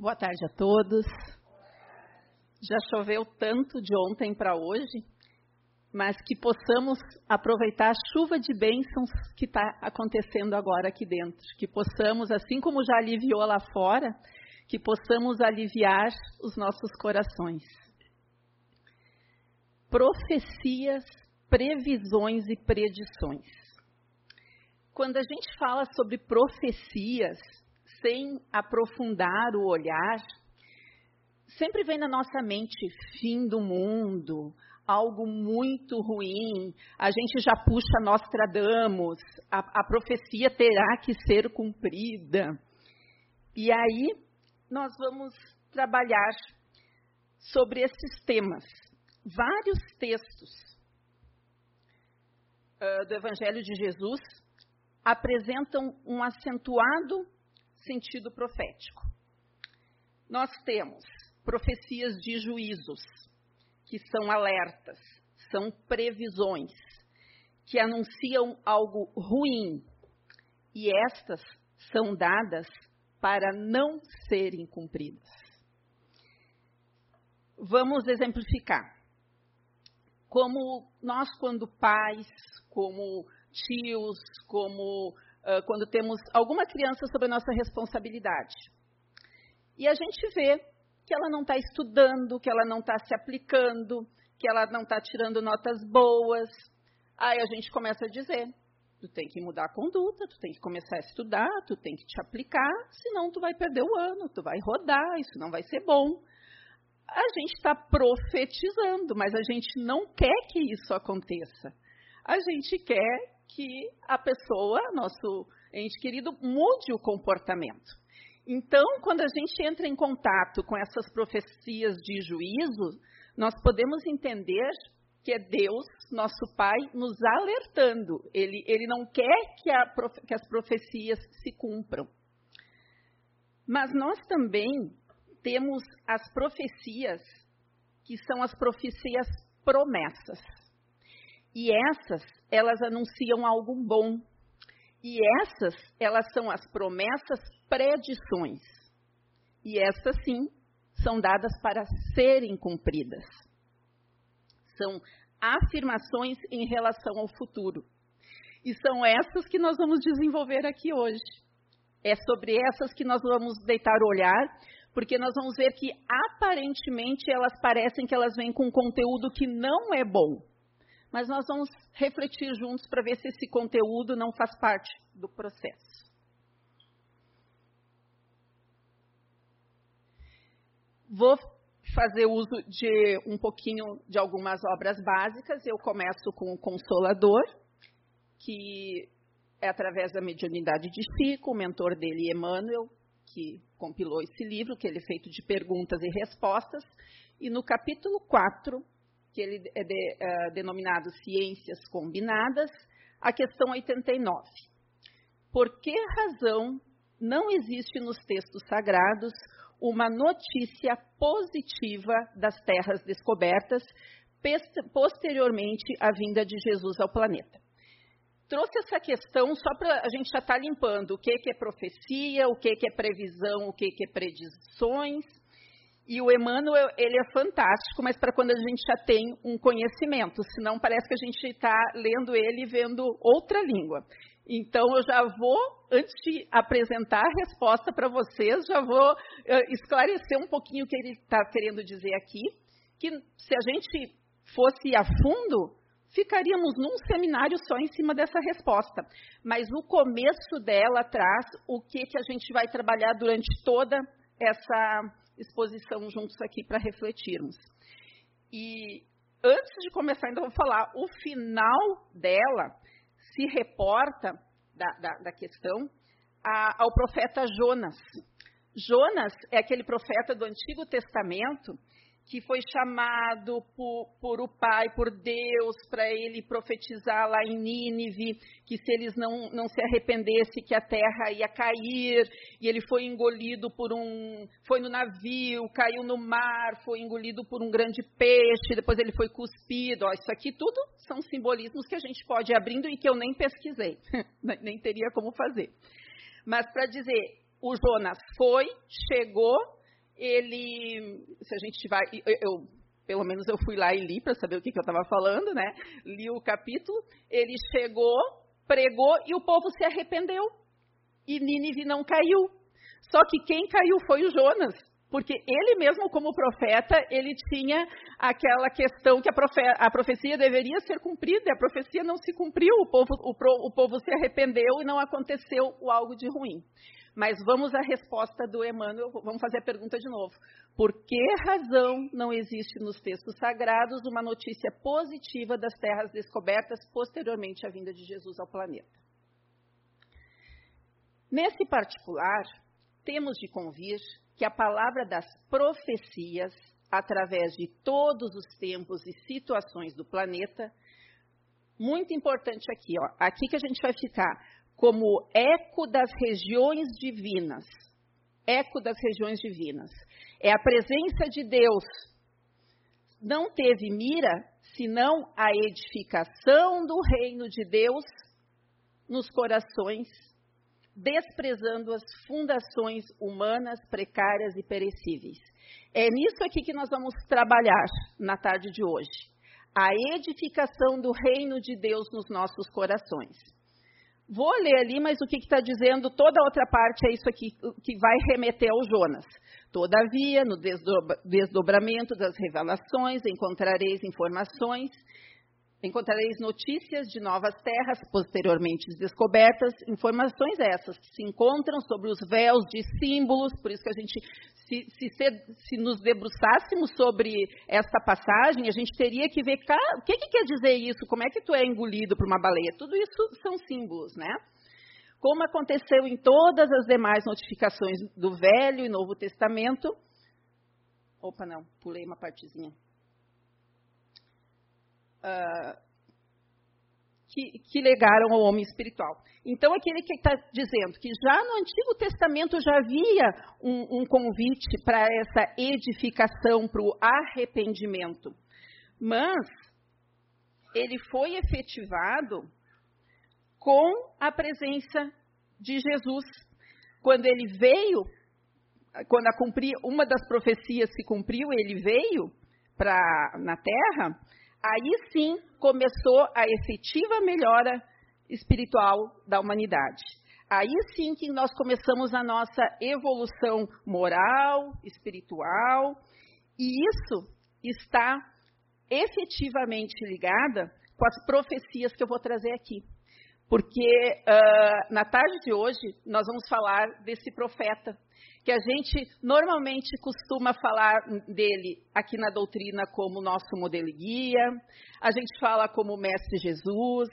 Boa tarde a todos. Já choveu tanto de ontem para hoje, mas que possamos aproveitar a chuva de bênçãos que está acontecendo agora aqui dentro. Que possamos, assim como já aliviou lá fora, que possamos aliviar os nossos corações. Profecias, previsões e predições. Quando a gente fala sobre profecias, sem aprofundar o olhar, sempre vem na nossa mente fim do mundo, algo muito ruim, a gente já puxa Nostradamus, a, a profecia terá que ser cumprida. E aí nós vamos trabalhar sobre esses temas. Vários textos uh, do Evangelho de Jesus apresentam um acentuado sentido profético. Nós temos profecias de juízos, que são alertas, são previsões, que anunciam algo ruim, e estas são dadas para não serem cumpridas. Vamos exemplificar. Como nós, quando pais, como tios, como quando temos alguma criança sob a nossa responsabilidade. E a gente vê que ela não está estudando, que ela não está se aplicando, que ela não está tirando notas boas. Aí a gente começa a dizer: tu tem que mudar a conduta, tu tem que começar a estudar, tu tem que te aplicar, senão tu vai perder o ano, tu vai rodar, isso não vai ser bom. A gente está profetizando, mas a gente não quer que isso aconteça. A gente quer que a pessoa, nosso ente querido, mude o comportamento. Então, quando a gente entra em contato com essas profecias de juízo, nós podemos entender que é Deus, nosso Pai, nos alertando. Ele, ele não quer que, a, que as profecias se cumpram. Mas nós também temos as profecias que são as profecias promessas. E essas, elas anunciam algo bom. E essas, elas são as promessas predições. E essas, sim, são dadas para serem cumpridas. São afirmações em relação ao futuro. E são essas que nós vamos desenvolver aqui hoje. É sobre essas que nós vamos deitar o olhar, porque nós vamos ver que aparentemente elas parecem que elas vêm com conteúdo que não é bom mas nós vamos refletir juntos para ver se esse conteúdo não faz parte do processo. Vou fazer uso de um pouquinho de algumas obras básicas. Eu começo com o Consolador, que é através da mediunidade de Chico, o mentor dele, Emmanuel, que compilou esse livro, que ele é feito de perguntas e respostas. E no capítulo 4, que ele é de, é, denominado Ciências Combinadas, a questão 89. Por que razão não existe nos textos sagrados uma notícia positiva das terras descobertas posteriormente à vinda de Jesus ao planeta? Trouxe essa questão só para a gente já estar tá limpando o que, que é profecia, o que, que é previsão, o que, que é predições, e o Emmanuel, ele é fantástico, mas para quando a gente já tem um conhecimento, senão parece que a gente está lendo ele e vendo outra língua. Então, eu já vou, antes de apresentar a resposta para vocês, já vou uh, esclarecer um pouquinho o que ele está querendo dizer aqui, que se a gente fosse a fundo, ficaríamos num seminário só em cima dessa resposta. Mas o começo dela traz o que, que a gente vai trabalhar durante toda essa exposição juntos aqui para refletirmos. E antes de começar, ainda vou falar, o final dela se reporta da, da, da questão a, ao profeta Jonas. Jonas é aquele profeta do Antigo Testamento que foi chamado por, por, o Pai, por Deus, para ele profetizar lá em Nínive, que se eles não, não se arrependessem, que a terra ia cair, e ele foi engolido por um. Foi no navio, caiu no mar, foi engolido por um grande peixe, depois ele foi cuspido. Ó, isso aqui tudo são simbolismos que a gente pode ir abrindo e que eu nem pesquisei, nem teria como fazer. Mas para dizer, o Jonas foi, chegou, ele, se a gente vai, eu, eu pelo menos eu fui lá e li para saber o que, que eu estava falando, né? Li o capítulo, ele chegou, pregou e o povo se arrependeu. E Nínive não caiu. Só que quem caiu foi o Jonas. Porque ele mesmo, como profeta, ele tinha aquela questão que a, profe a profecia deveria ser cumprida, e a profecia não se cumpriu, o povo, o, o povo se arrependeu e não aconteceu algo de ruim. Mas vamos à resposta do Emmanuel, vamos fazer a pergunta de novo. Por que razão não existe nos textos sagrados uma notícia positiva das terras descobertas posteriormente à vinda de Jesus ao planeta? Nesse particular, temos de convir que a palavra das profecias, através de todos os tempos e situações do planeta, muito importante aqui, ó, aqui que a gente vai ficar, como eco das regiões divinas. Eco das regiões divinas. É a presença de Deus. Não teve mira senão a edificação do reino de Deus nos corações desprezando as fundações humanas precárias e perecíveis. É nisso aqui que nós vamos trabalhar na tarde de hoje. A edificação do reino de Deus nos nossos corações. Vou ler ali, mas o que está dizendo toda a outra parte é isso aqui que vai remeter ao Jonas. Todavia, no desdobramento das revelações, encontrareis informações Encontrareis notícias de novas terras posteriormente descobertas, informações essas que se encontram sobre os véus de símbolos, por isso que a gente, se, se, se nos debruçássemos sobre esta passagem, a gente teria que ver o que, que quer dizer isso, como é que tu é engolido por uma baleia. Tudo isso são símbolos, né? Como aconteceu em todas as demais notificações do Velho e Novo Testamento. Opa, não, pulei uma partezinha uh, que, que, legaram ao homem espiritual. Então, aquele que está dizendo que já no Antigo Testamento já havia um, um convite para essa edificação, para o arrependimento, mas ele foi efetivado com a presença de Jesus. Quando ele veio, quando a cumprir, uma das profecias se cumpriu, ele veio pra, na terra, aí sim começou a efetiva melhora espiritual da humanidade. Aí sim que nós começamos a nossa evolução moral, espiritual, e isso está efetivamente ligada com as profecias que eu vou trazer aqui. Porque uh, na tarde de hoje nós vamos falar desse profeta que a gente normalmente costuma falar dele aqui na doutrina como nosso modelo e guia, a gente fala como Mestre Jesus,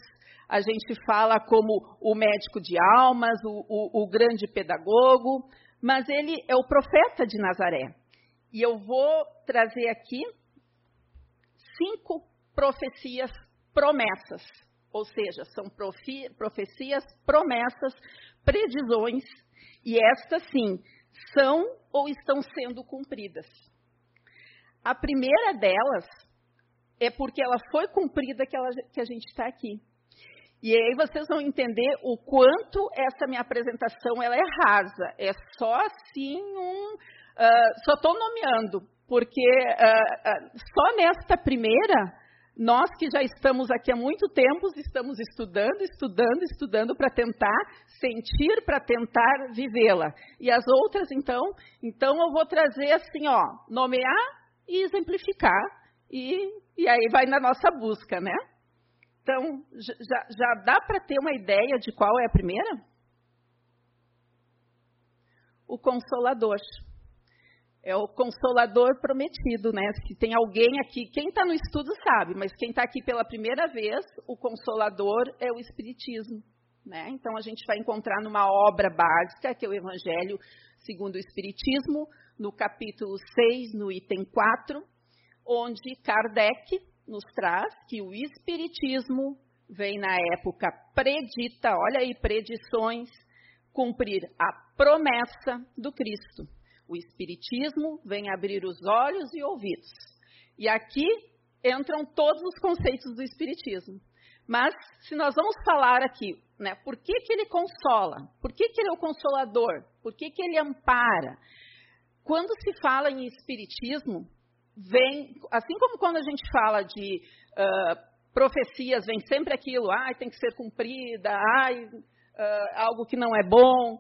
a gente fala como o médico de almas, o, o, o grande pedagogo, mas ele é o profeta de Nazaré. E eu vou trazer aqui cinco profecias promessas, ou seja, são profecias, promessas, previsões, e estas sim são ou estão sendo cumpridas. A primeira delas é porque ela foi cumprida que, ela, que a gente está aqui. E aí vocês vão entender o quanto essa minha apresentação ela é rasa. É só assim um. Uh, só estou nomeando, porque uh, uh, só nesta primeira nós que já estamos aqui há muito tempo, estamos estudando, estudando, estudando para tentar sentir, para tentar vivê-la. E as outras, então, então eu vou trazer assim, ó, nomear e exemplificar, e, e aí vai na nossa busca, né? Então, já, já dá para ter uma ideia de qual é a primeira? O Consolador é o consolador prometido, né? Se tem alguém aqui, quem está no estudo sabe, mas quem está aqui pela primeira vez, o consolador é o Espiritismo. Né? Então a gente vai encontrar numa obra básica, que é o Evangelho segundo o Espiritismo, no capítulo 6, no item 4, onde Kardec nos traz que o Espiritismo vem na época predita, olha aí, predições, cumprir a promessa do Cristo. O Espiritismo vem abrir os olhos e ouvidos. E aqui entram todos os conceitos do Espiritismo. Mas, se nós vamos falar aqui, né, por que, que ele consola? Por que, que ele é o consolador? Por que, que ele ampara? quando se fala em espiritismo, vem, assim como quando a gente fala de uh, profecias, vem sempre aquilo, ah, tem que ser cumprida, ah, uh, algo que não é bom.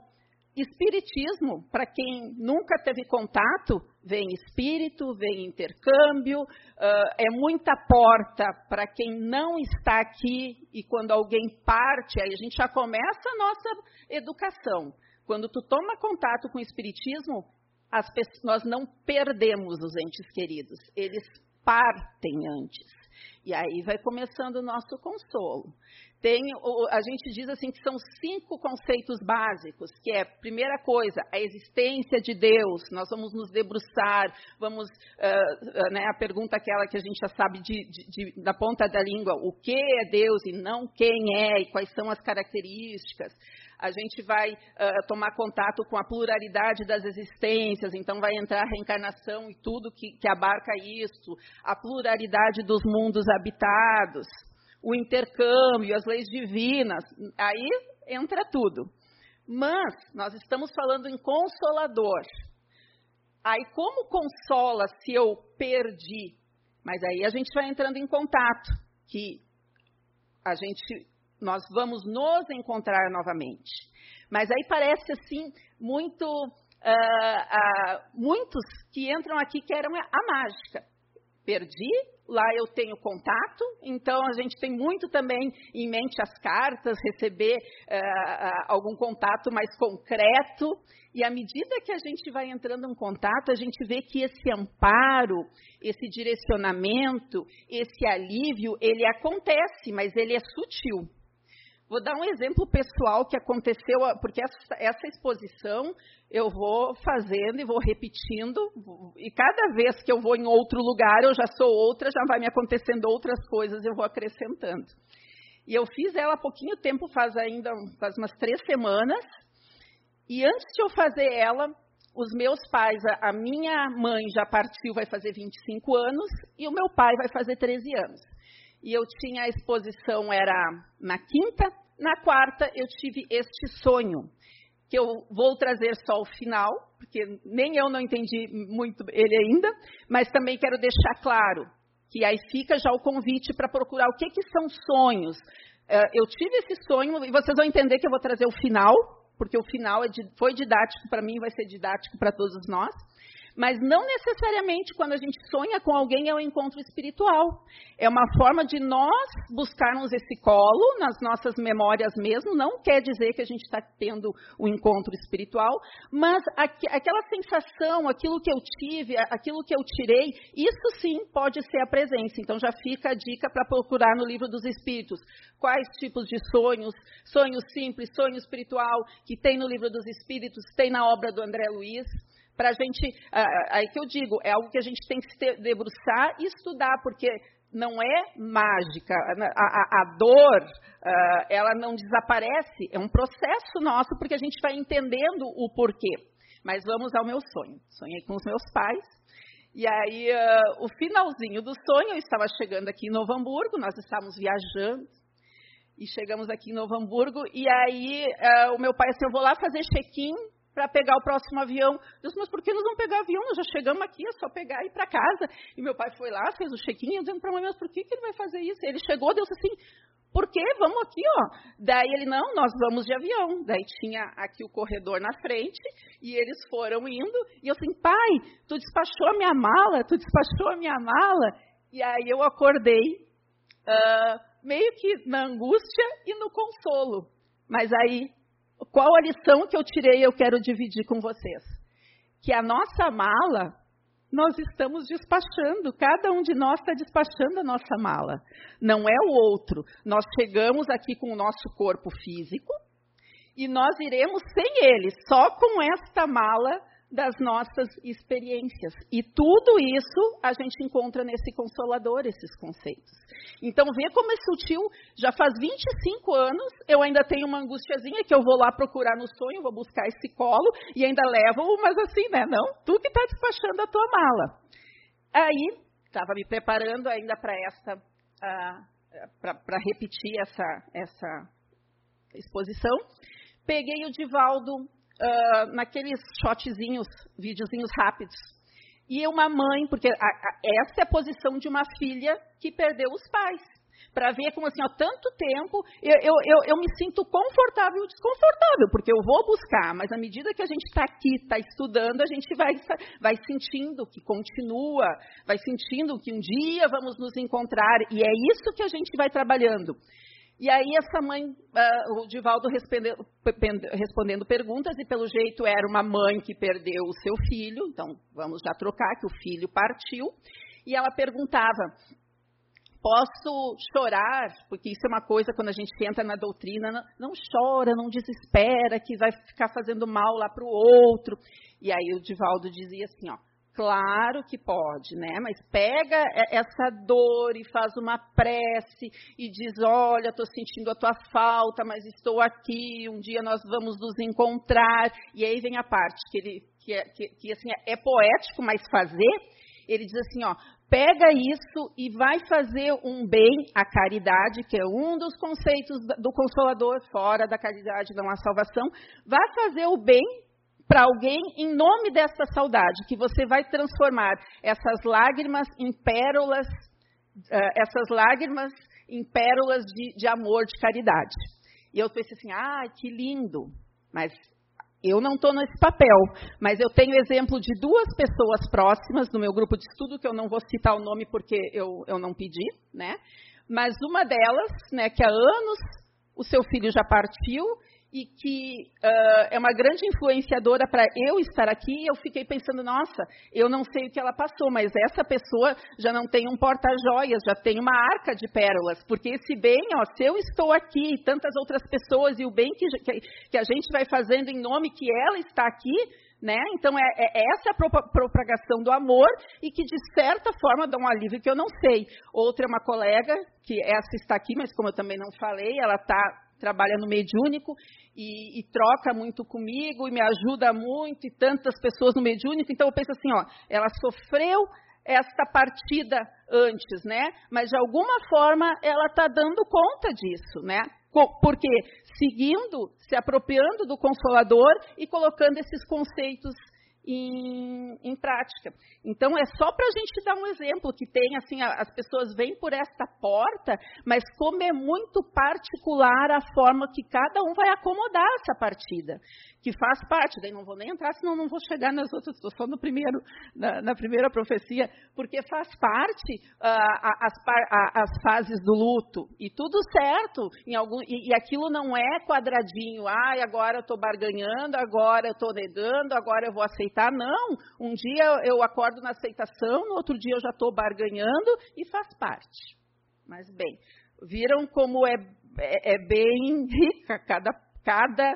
Espiritismo, para quem nunca teve contato, vem espírito, vem intercâmbio, uh, é muita porta para quem não está aqui e quando alguém parte, aí a gente já começa a nossa educação. Quando tu toma contato com o espiritismo, pessoas, nós não perdemos os entes queridos, eles partem antes. E aí vai começando o nosso consolo. Tem, a gente diz assim que são cinco conceitos básicos, que é, primeira coisa, a existência de Deus. Nós vamos nos debruçar, vamos, uh, uh, né, a pergunta aquela que a gente já sabe de, de, de, da ponta da língua, o que é Deus e não quem é, e quais são as características a gente vai uh, tomar contato com a pluralidade das existências, então vai entrar a reencarnação e tudo que, que abarca isso, a pluralidade dos mundos habitados, o intercâmbio, as leis divinas, aí entra tudo. Mas nós estamos falando em consolador. Aí como consola se eu perdi? Mas aí a gente vai entrando em contato, que a gente nós vamos nos encontrar novamente. Mas aí parece assim, muito. Uh, uh, muitos que entram aqui querem a mágica. Perdi, lá eu tenho contato, então a gente tem muito também em mente as cartas, receber uh, algum contato mais concreto. E à medida que a gente vai entrando em contato, a gente vê que esse amparo, esse direcionamento, esse alívio, ele acontece, mas ele é sutil. Vou dar um exemplo pessoal que aconteceu, porque essa, essa, exposição eu vou fazendo e vou repetindo, e cada vez que eu vou em outro lugar, eu já sou outra, já vai me acontecendo outras coisas, eu vou acrescentando. E eu fiz ela há pouquinho tempo, faz ainda faz umas três semanas, e antes de eu fazer ela, os meus pais, a, a minha mãe já partiu, vai fazer 25 anos, e o meu pai vai fazer 13 anos e eu tinha a exposição era na quinta, na quarta eu tive este sonho que eu vou trazer só ao final, porque nem eu não entendi muito ele ainda, mas também quero deixar claro que aí fica já o convite para procurar o que, que são sonhos. Uh, eu tive esse sonho e vocês vão entender que eu vou trazer o final, porque o final é, foi didático para mim, vai ser didático para todos nós. Mas não necessariamente quando a gente sonha com alguém é um encontro espiritual. É uma forma de nós buscarmos esse colo nas nossas memórias mesmo. Não quer dizer que a gente está tendo um encontro espiritual, mas aqu aquela sensação, aquilo que eu tive, aquilo que eu tirei, isso sim pode ser a presença. Então já fica a dica para procurar no livro dos Espíritos quais tipos de sonhos, sonho simples, sonho espiritual, que tem no livro dos Espíritos, tem na obra do André Luiz para a gente, aí que eu digo, é algo que a gente tem que se debruçar e estudar, porque não é mágica. A, a, a dor, uh, ela não desaparece, é um processo nosso, porque a gente vai entendendo o porquê. Mas vamos ao meu sonho. Sonhei com os meus pais. E aí, uh, o finalzinho do sonho, eu estava chegando aqui em Novo Hamburgo, nós estávamos viajando, e chegamos aqui em Novo Hamburgo, e aí uh, o meu pai assim, eu vou lá fazer check-in para pegar o próximo avião. Eu disse, mas por que nós vamos pegar avião? Nós já chegamos aqui, é só pegar e ir para casa. E meu pai foi lá, fez o check-in, eu dizendo para a mãe, mas por que, que ele vai fazer isso? Ele chegou, deu assim, por quê? Vamos aqui, ó. Daí ele, não, nós vamos de avião. Daí tinha aqui o corredor na frente, e eles foram indo, e eu assim, pai, tu despachou a minha mala, tu despachou a minha mala. E aí eu acordei, uh, meio que na angústia e no consolo. Mas aí qual a lição que eu tirei e eu quero dividir com vocês? Que a nossa mala, nós estamos despachando, cada um de nós está despachando a nossa mala. Não é o outro. Nós chegamos aqui com o nosso corpo físico e nós iremos sem ele, só com esta mala das nossas experiências. E tudo isso a gente encontra nesse consolador, esses conceitos. Então, vê como é sutil. Já faz 25 anos, eu ainda tenho uma angustiazinha que eu vou lá procurar no sonho, vou buscar esse colo e ainda levo, mas assim, né? Não, tu que está despachando a tua mala. Aí, estava me preparando ainda para esta, uh, para repetir essa, essa exposição. Peguei o Divaldo uh, naqueles shotzinhos, videozinhos rápidos. E uma mãe, porque a, a, essa é a posição de uma filha que perdeu os pais para ver como assim, há tanto tempo eu, eu, eu, eu, me sinto confortável ou desconfortável, porque eu vou buscar, mas à medida que a gente está aqui, está estudando, a gente vai, vai sentindo que continua, vai sentindo que um dia vamos nos encontrar, e é isso que a gente vai trabalhando. E aí essa mãe, uh, o Divaldo respondendo, respondendo perguntas, e pelo jeito era uma mãe que perdeu o seu filho, então vamos já trocar, que o filho partiu, e ela perguntava, posso chorar, porque isso é uma coisa quando a gente entra na doutrina, não, não chora, não desespera, que vai ficar fazendo mal lá para o outro. E aí o Divaldo dizia assim, ó, claro que pode, né? Mas pega essa dor e faz uma prece e diz, olha, estou sentindo a tua falta, mas estou aqui, um dia nós vamos nos encontrar. E aí vem a parte que ele que, é, que, que assim é poético, mas fazer. Ele diz assim, ó, pega isso e vai fazer um bem à caridade, que é um dos conceitos do Consolador, fora da caridade não há salvação, vai fazer o bem para alguém em nome dessa saudade, que você vai transformar essas lágrimas em pérolas, uh, essas lágrimas em pérolas de, de amor, de caridade. E eu pensei assim, ah, que lindo, mas eu não estou nesse papel, mas eu tenho exemplo de duas pessoas próximas no meu grupo de estudo, que eu não vou citar o nome porque eu, eu não pedi, né? Mas uma delas, né, que há anos o seu filho já partiu e que uh, é uma grande influenciadora para eu estar aqui, eu fiquei pensando, nossa, eu não sei o que ela passou, mas essa pessoa já não tem um porta-joias, já tem uma arca de pérolas, porque esse bem, ó, se eu estou aqui e tantas outras pessoas, e o bem que, que, que a gente vai fazendo em nome que ela está aqui, né? Então, é, é, essa a propagação do amor e que, de certa forma, dá um alívio que eu não sei. Outra é uma colega, que essa está aqui, mas como eu também não falei, ela está trabalha no mediúnico e, e, troca muito comigo e me ajuda muito, e tantas pessoas no mediúnico. Então eu penso assim, ó, ela sofreu esta partida antes, né? Mas de alguma forma ela está dando conta disso, né? Porque seguindo, se apropriando do Consolador e colocando esses conceitos em, em prática. Então, é só para a gente dar um exemplo que tem, assim, as pessoas vêm por esta porta, mas como é muito particular a forma que cada um vai acomodar essa partida que faz parte, daí não vou nem entrar, senão não vou chegar nas outras, estou só no primeiro, na, na, primeira profecia, porque faz parte uh, as, as, fases do luto, e tudo certo, em algum, e, e aquilo não é quadradinho, ai, ah, agora eu estou barganhando, agora eu estou negando, agora eu vou aceitar, não, um dia eu acordo na aceitação, no outro dia eu já estou barganhando, e faz parte. Mas bem, viram como é, é, é bem rica cada, cada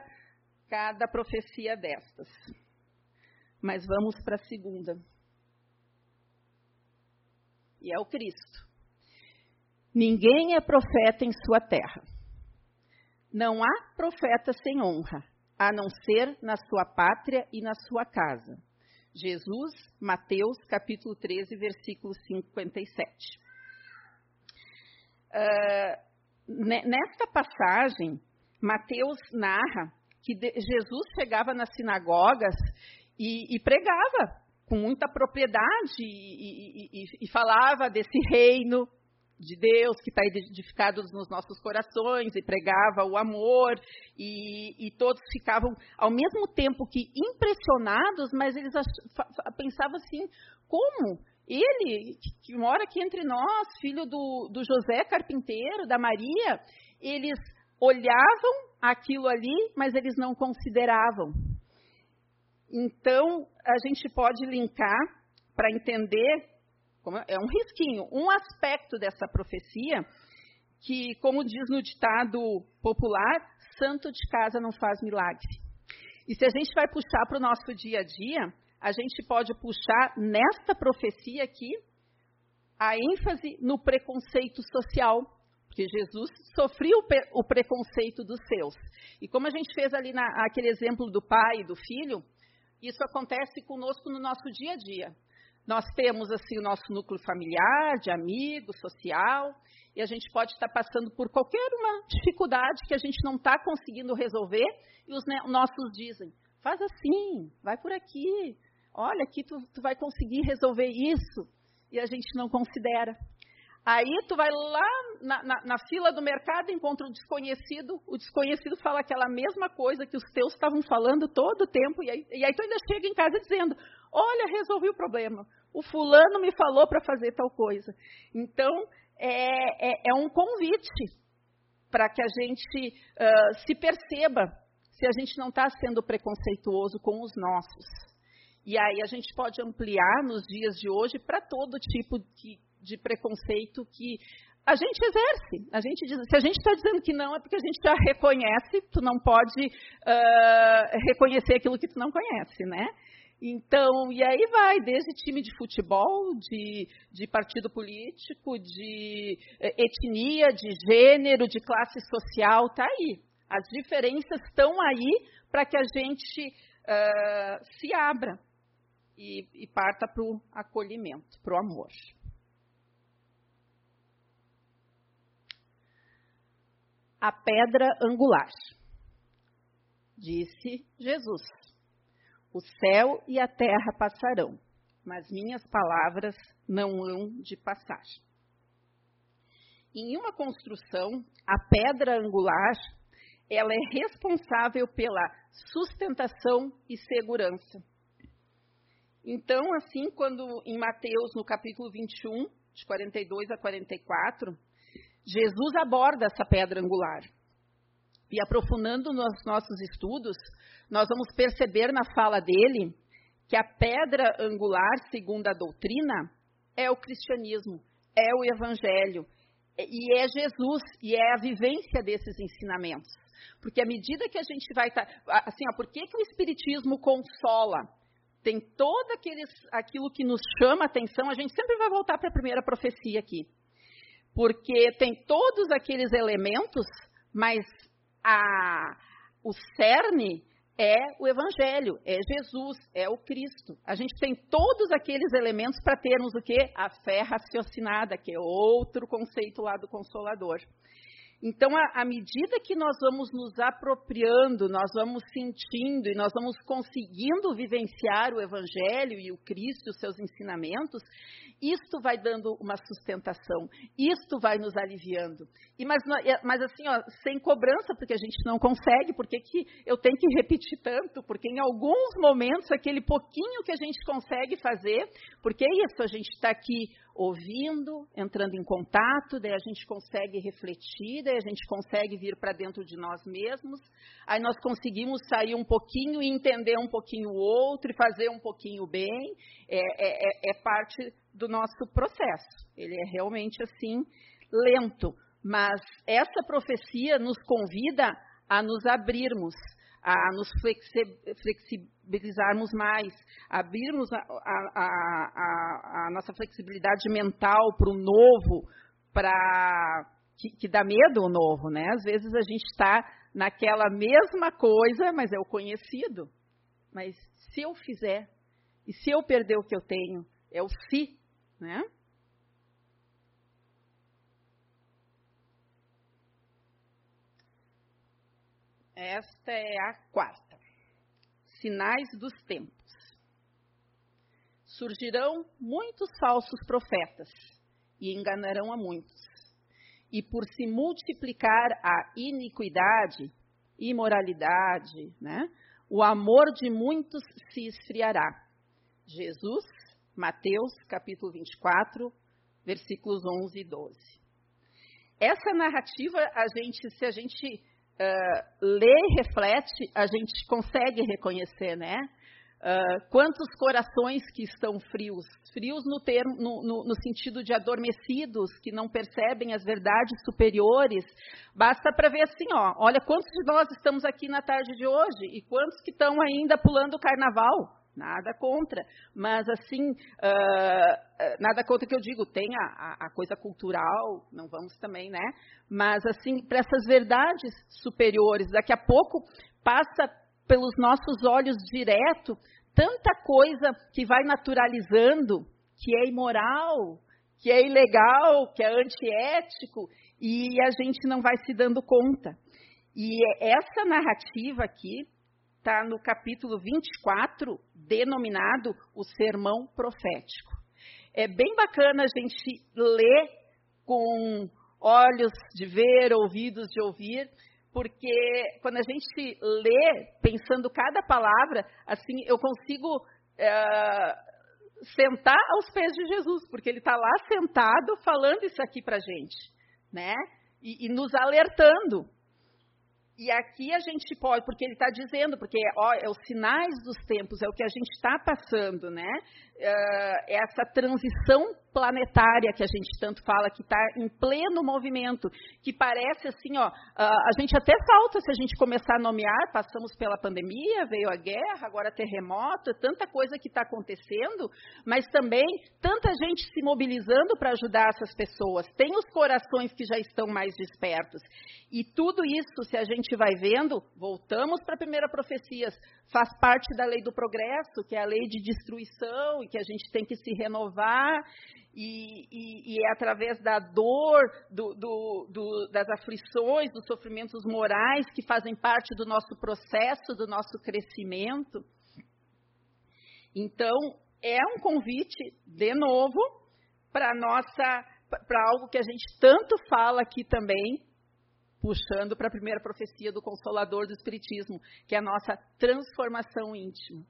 cada profecia destas. Mas vamos para a segunda. E é o Cristo. Ninguém é profeta em sua terra. Não há profeta sem honra, a não ser na sua pátria e na sua casa. Jesus, Mateus, capítulo 13, versículo 57. Uh, nesta passagem, Mateus narra que Jesus chegava nas sinagogas e, e pregava com muita propriedade e, e, e, falava desse reino de Deus que está edificado nos nossos corações e pregava o amor e, todos ficavam ao mesmo tempo que impressionados, mas eles pensavam assim, como ele que mora aqui entre nós, filho do, do José carpinteiro, da Maria, eles olhavam aquilo ali, mas eles não consideravam. Então, a gente pode linkar para entender, é um risquinho, um aspecto dessa profecia, que, como diz no ditado popular, santo de casa não faz milagre. E se a gente vai puxar para o nosso dia a dia, a gente pode puxar nesta profecia aqui a ênfase no preconceito social porque Jesus sofreu o preconceito dos seus. E como a gente fez ali naquele exemplo do pai e do filho, isso acontece conosco no nosso dia a dia. Nós temos assim o nosso núcleo familiar, de amigo, social, e a gente pode estar passando por qualquer uma dificuldade que a gente não está conseguindo resolver, e os nossos dizem: faz assim, vai por aqui, olha, aqui tu, tu vai conseguir resolver isso. E a gente não considera. Aí tu vai lá na, na, na, fila do mercado, encontra um desconhecido, o desconhecido fala aquela mesma coisa que os teus estavam falando todo o tempo, e aí, e aí tu ainda chega em casa dizendo, olha, resolvi o problema, o fulano me falou para fazer tal coisa. Então, é, é, é um convite para que a gente uh, se perceba se a gente não está sendo preconceituoso com os nossos. E aí a gente pode ampliar nos dias de hoje para todo tipo de, de, preconceito que a gente exerce. A gente diz, se a gente está dizendo que não, é porque a gente já reconhece, tu não pode uh, reconhecer aquilo que tu não conhece, né? Então, e aí vai, desde time de futebol, de, de partido político, de eh, etnia, de gênero, de classe social, tá aí. As diferenças estão aí para que a gente uh, se abra e, e parta para o acolhimento, para o amor. A pedra angular. Disse Jesus o céu e a terra passarão, mas minhas palavras não hão de passar. Em uma construção, a pedra angular, ela é responsável pela sustentação e segurança. Então, assim, quando em Mateus, no capítulo 21, de 42 a 44, Jesus aborda essa pedra angular. E aprofundando nos nossos estudos, nós vamos perceber na fala dele que a pedra angular, segundo a doutrina, é o cristianismo, é o evangelho, e é Jesus, e é a vivência desses ensinamentos. Porque à medida que a gente vai estar. Tá, assim, ó, por que, que o Espiritismo consola? Tem todo aqueles, aquilo que nos chama a atenção, a gente sempre vai voltar para a primeira profecia aqui. Porque tem todos aqueles elementos, mas a, o cerne é o Evangelho, é Jesus, é o Cristo. A gente tem todos aqueles elementos para termos o quê? A fé raciocinada, que é outro conceito lá do Consolador. Então, à medida que nós vamos nos apropriando, nós vamos sentindo e nós vamos conseguindo vivenciar o Evangelho e o Cristo e os seus ensinamentos, isto vai dando uma sustentação, isto vai nos aliviando. E mas, mas assim, ó, sem cobrança, porque a gente não consegue, porque que eu tenho que repetir tanto? Porque em alguns momentos, aquele pouquinho que a gente consegue fazer, porque é isso, a gente está aqui ouvindo, entrando em contato, daí a gente consegue refletir, daí a gente consegue vir para dentro de nós mesmos, aí nós conseguimos sair um pouquinho e entender um pouquinho o outro e fazer um pouquinho bem, é, é, é, é parte do nosso processo. Ele é realmente assim, lento, mas essa profecia nos convida a nos abrirmos, a nos flexibilizarmos mais, abrirmos a, a, a, a nossa flexibilidade mental para o novo, para que, que, dá medo o novo, né? Às vezes a gente está naquela mesma coisa, mas é o conhecido. Mas se eu fizer, e se eu perder o que eu tenho, é o se, né? Esta é a quarta. Sinais dos tempos. Surgirão muitos falsos profetas e enganarão a muitos. E por se multiplicar a iniquidade, imoralidade, né, o amor de muitos se esfriará. Jesus, Mateus, capítulo 24, versículos 11 e 12. Essa narrativa, a gente, se a gente uh, lê e reflete, a gente consegue reconhecer, né? Uh, quantos corações que estão frios, frios no, termo, no, no, no, sentido de adormecidos, que não percebem as verdades superiores, basta para ver assim, ó, olha quantos de nós estamos aqui na tarde de hoje e quantos que estão ainda pulando o carnaval, Nada contra, mas assim, uh, nada contra que eu digo, tem a, a, coisa cultural, não vamos também, né? Mas assim, para essas verdades superiores, daqui a pouco passa pelos nossos olhos direto tanta coisa que vai naturalizando, que é imoral, que é ilegal, que é antiético, e a gente não vai se dando conta. E essa narrativa aqui, está no capítulo 24, denominado o Sermão Profético. É bem bacana a gente ler com olhos de ver, ouvidos de ouvir, porque quando a gente lê, pensando cada palavra, assim, eu consigo é, sentar aos pés de Jesus, porque ele está lá sentado falando isso aqui para a gente, né? E, e, nos alertando. E aqui a gente pode, porque ele está dizendo, porque ó, é os sinais dos tempos, é o que a gente está passando, né? Uh, essa transição planetária que a gente tanto fala, que está em pleno movimento, que parece assim, ó, a gente até falta se a gente começar a nomear, passamos pela pandemia, veio a guerra, agora terremoto, tanta coisa que está acontecendo, mas também tanta gente se mobilizando para ajudar essas pessoas. Tem os corações que já estão mais despertos. E tudo isso, se a gente vai vendo, voltamos para a primeira profecia, faz parte da lei do progresso, que é a lei de destruição, que a gente tem que se renovar, e, e, e é através da dor, do, do, do, das aflições, dos sofrimentos morais que fazem parte do nosso processo, do nosso crescimento. Então, é um convite, de novo, para nossa para algo que a gente tanto fala aqui também, puxando para a primeira profecia do Consolador do Espiritismo, que é a nossa transformação íntima.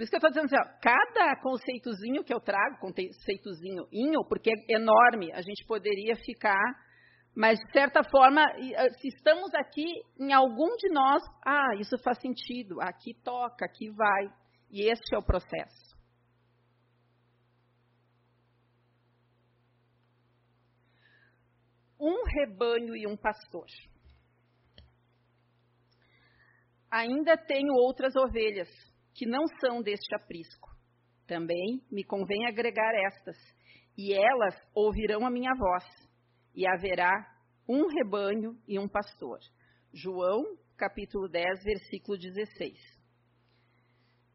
Por isso que eu estou dizendo assim, ó, cada conceitozinho que eu trago, conceitozinho inho, porque é enorme, a gente poderia ficar, mas de certa forma, ah, se estamos aqui, em algum de nós, ah, isso faz sentido, aqui toca, aqui vai. E este é o processo. um rebanho e um pastor. Ainda tenho outras ovelhas que não são deste aprisco. Também me convém agregar estas, e elas ouvirão a minha voz, e haverá um rebanho e um pastor. João, capítulo 10, versículo 16.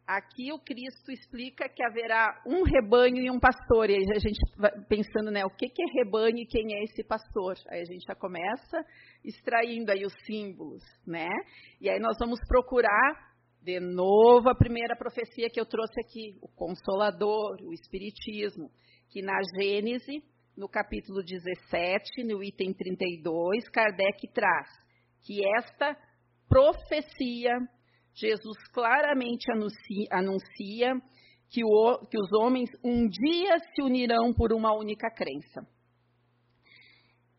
Aqui o Cristo explica que haverá um rebanho e um pastor. E aí a gente vai pensando, né, o que, que é rebanho e quem é esse pastor? Aí a gente já começa extraindo aí os símbolos, né? E aí nós vamos procurar de novo a primeira profecia que eu trouxe aqui, o Consolador, o Espiritismo, que na Gênese, no capítulo 17, no item 32, Kardec traz que esta profecia Jesus claramente anuncia, anuncia que, o, que os homens um dia se unirão por uma única crença.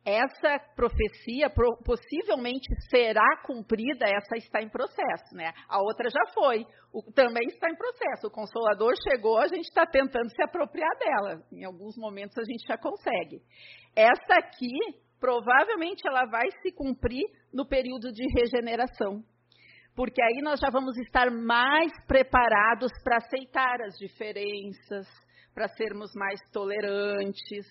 Essa profecia possivelmente será cumprida, essa está em processo, né? A outra já foi, o, também está em processo. O Consolador chegou, a gente está tentando se apropriar dela. Em alguns momentos a gente já consegue. Essa aqui, provavelmente, ela vai se cumprir no período de regeneração, porque aí nós já vamos estar mais preparados para aceitar as diferenças, para sermos mais tolerantes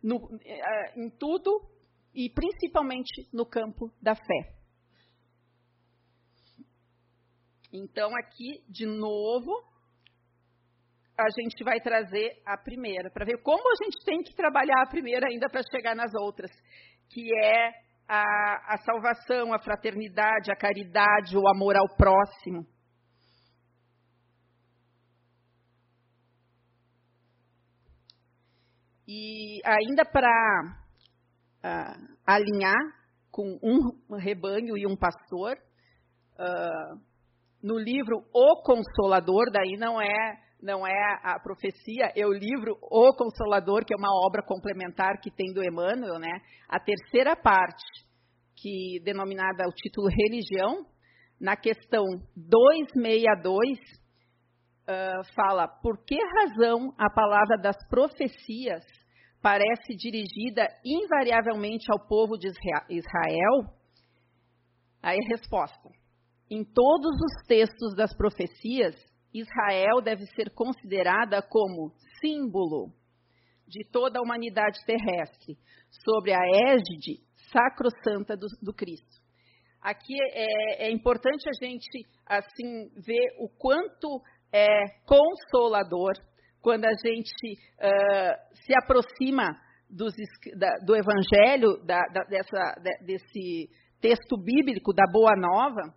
no, eh, em tudo e principalmente no campo da fé. Então, aqui, de novo, a gente vai trazer a primeira, para ver como a gente tem que trabalhar a primeira ainda para chegar nas outras, que é a, a salvação, a fraternidade, a caridade, o amor ao próximo. E ainda para uh, alinhar com um rebanho e um pastor, uh, no livro O Consolador, daí não é não é a profecia, é o livro O Consolador, que é uma obra complementar que tem do Emmanuel, né? A terceira parte, que denominada o título Religião, na questão 262, uh, fala por que razão a palavra das profecias parece dirigida invariavelmente ao povo de Israel? Aí a resposta. Em todos os textos das profecias, Israel deve ser considerada como símbolo de toda a humanidade terrestre, sobre a égide sacrossanta do, do Cristo. Aqui é, é, importante a gente assim ver o quanto é consolador quando a gente uh, se aproxima dos, da, do Evangelho, da, da, dessa, desse texto bíblico da Boa Nova,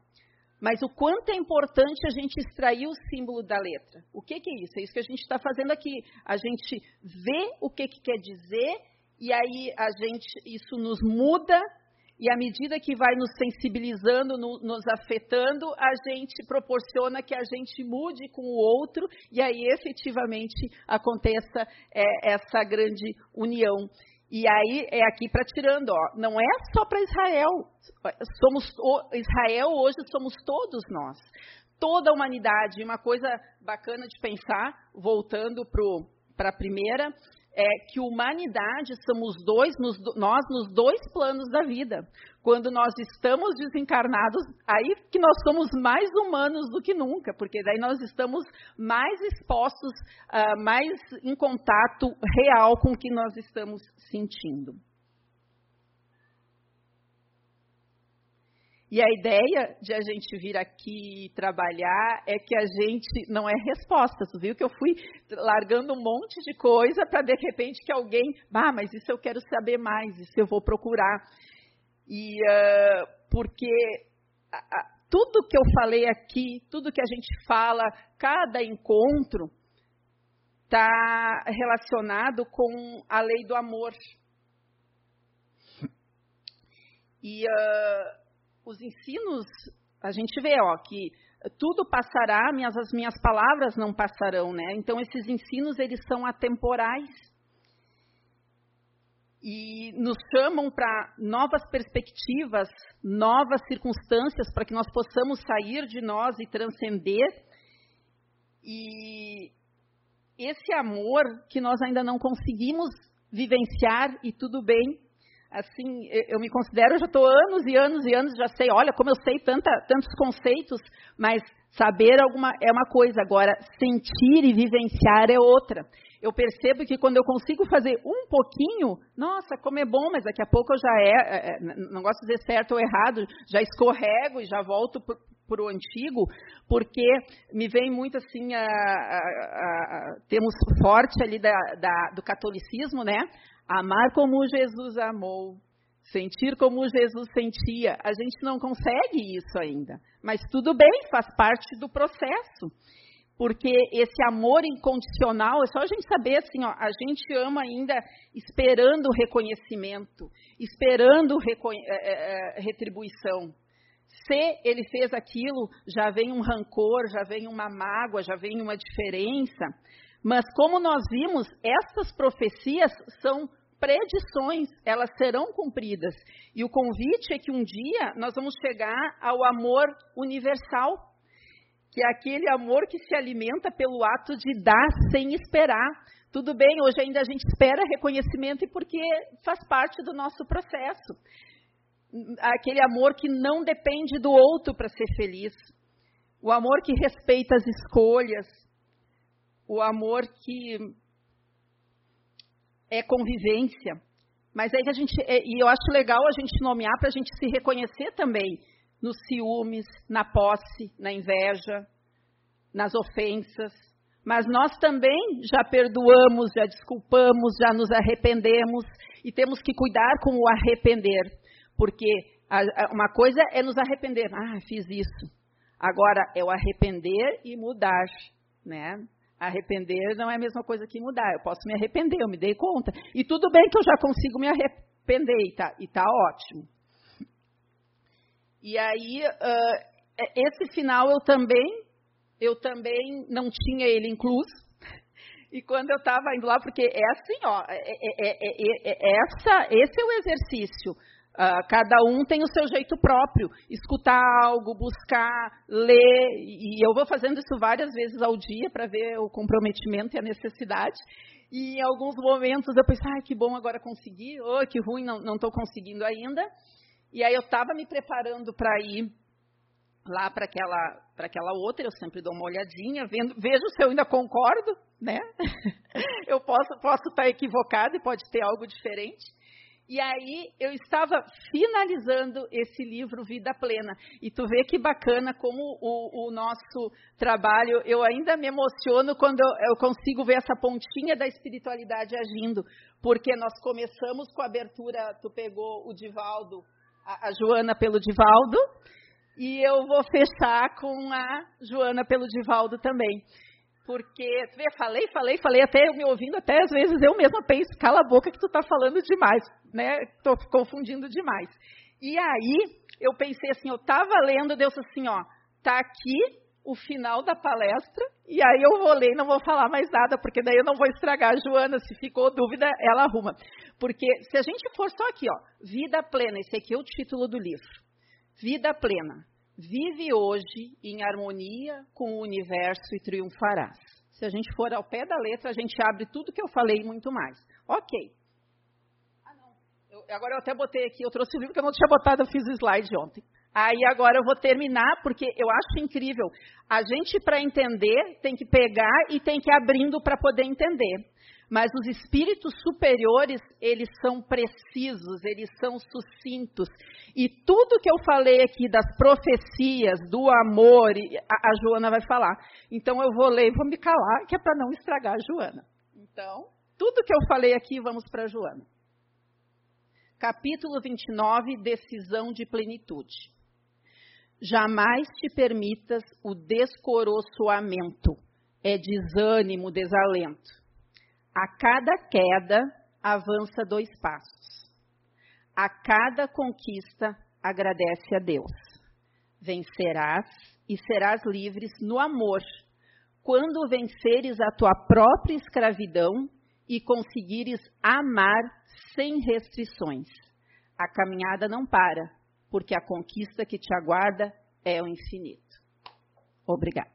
mas o quanto é importante a gente extrair o símbolo da letra. O que, que é isso? É isso que a gente está fazendo aqui. A gente vê o que, que quer dizer e aí a gente isso nos muda e à medida que vai nos sensibilizando, no, nos afetando, a gente proporciona que a gente mude com o outro e aí efetivamente aconteça é, essa grande união. E aí é aqui para tirando, ó, não é só para Israel. Somos Israel hoje somos todos nós. Toda a humanidade, uma coisa bacana de pensar, voltando para a primeira, é que humanidade somos dois, nos, nós nos dois planos da vida. Quando nós estamos desencarnados, aí que nós somos mais humanos do que nunca, porque daí nós estamos mais expostos, uh, mais em contato real com o que nós estamos sentindo. E a ideia de a gente vir aqui trabalhar é que a gente não é resposta. Tu viu que eu fui largando um monte de coisa para de repente que alguém, ah, mas isso eu quero saber mais, isso eu vou procurar. E uh, porque a, a, tudo que eu falei aqui, tudo que a gente fala, cada encontro está relacionado com a lei do amor. E uh, os ensinos, a gente vê ó, que tudo passará, minhas, as minhas palavras não passarão, né? Então esses ensinos eles são atemporais e nos chamam para novas perspectivas, novas circunstâncias para que nós possamos sair de nós e transcender. E esse amor que nós ainda não conseguimos vivenciar e tudo bem, assim, eu me considero, já estou anos e anos e anos, já sei, olha como eu sei tanta, tantos conceitos, mas saber alguma é uma coisa, agora sentir e vivenciar é outra. Eu percebo que quando eu consigo fazer um pouquinho, nossa, como é bom, mas daqui a pouco eu já é, é, é não gosto de dizer certo ou errado, já escorrego e já volto o antigo, porque me vem muito assim, a, a, a, temos forte ali da, da, do catolicismo, né? Amar como Jesus amou, sentir como Jesus sentia. A gente não consegue isso ainda, mas tudo bem, faz parte do processo. Porque esse amor incondicional, é só a gente saber assim, ó, a gente ama ainda esperando reconhecimento, esperando reconhe é, é, retribuição. Se ele fez aquilo, já vem um rancor, já vem uma mágoa, já vem uma diferença. Mas como nós vimos, essas profecias são predições, elas serão cumpridas. E o convite é que um dia nós vamos chegar ao amor universal, que é aquele amor que se alimenta pelo ato de dar sem esperar. Tudo bem, hoje ainda a gente espera reconhecimento e porque faz parte do nosso processo. Aquele amor que não depende do outro para ser feliz. O amor que respeita as escolhas, o amor que é convivência. Mas aí que a gente, é, e eu acho legal a gente nomear para a gente se reconhecer também nos ciúmes, na posse, na inveja, nas ofensas. Mas nós também já perdoamos, já desculpamos, já nos arrependemos e temos que cuidar com o arrepender, porque uma coisa é nos arrepender, ah, fiz isso. Agora é o arrepender e mudar, né? Arrepender não é a mesma coisa que mudar. Eu posso me arrepender, eu me dei conta. E tudo bem que eu já consigo me arrepender e tá, e tá ótimo. E aí, uh, esse final eu também, eu também não tinha ele incluso. E quando eu estava indo lá, porque é assim, ó, é, é, é, essa, esse é o exercício. Uh, cada um tem o seu jeito próprio. Escutar algo, buscar, ler. E eu vou fazendo isso várias vezes ao dia para ver o comprometimento e a necessidade. E em alguns momentos eu pensei, ah, que bom agora conseguir. Oh, que ruim, não estou conseguindo ainda. E aí eu estava me preparando para ir lá para aquela, aquela outra, eu sempre dou uma olhadinha, vendo, vejo se eu ainda concordo, né? eu posso, posso estar equivocado e pode ter algo diferente. E aí eu estava finalizando esse livro Vida Plena. E tu vê que bacana como o, o nosso trabalho, eu ainda me emociono quando eu, consigo ver essa pontinha da espiritualidade agindo. Porque nós começamos com a abertura, tu pegou o Divaldo, a, a Joana pelo Divaldo, E eu vou fechar com a Joana pelo Divaldo também. Porque, vê, falei, falei, falei, até me ouvindo, até às vezes eu mesma penso, cala a boca que tu está falando demais, né? Estou confundindo demais. E aí, eu pensei assim, eu estava lendo, Deus assim, ó, tá aqui o final da palestra, e aí eu vou ler e não vou falar mais nada, porque daí eu não vou estragar a Joana, se ficou dúvida, ela arruma. Porque se a gente for só aqui, ó, vida plena, esse aqui é o título do livro. Vida plena. Vive hoje em harmonia com o universo e triunfarás. Se a gente for ao pé da letra, a gente abre tudo que eu falei e muito mais. Ok. Ah, não. Eu, agora eu até botei aqui, eu trouxe o livro que eu não tinha botado, eu fiz o slide ontem. Aí agora eu vou terminar, porque eu acho incrível. A gente, para entender, tem que pegar e tem que ir abrindo para poder entender. Mas os espíritos superiores, eles são precisos, eles são sucintos. E tudo que eu falei aqui das profecias, do amor, a, a Joana vai falar. Então eu vou ler e vou me calar, que é para não estragar a Joana. Então, tudo que eu falei aqui, vamos para a Joana. Capítulo 29, decisão de plenitude. Jamais te permitas o descoroçoamento, é desânimo, desalento a cada queda, avança dois passos. A cada conquista, agradece a Deus. Vencerás e serás livres no amor, quando venceres a tua própria escravidão e conseguires amar sem restrições. A caminhada não para, porque a conquista que te aguarda é o infinito. Obrigada.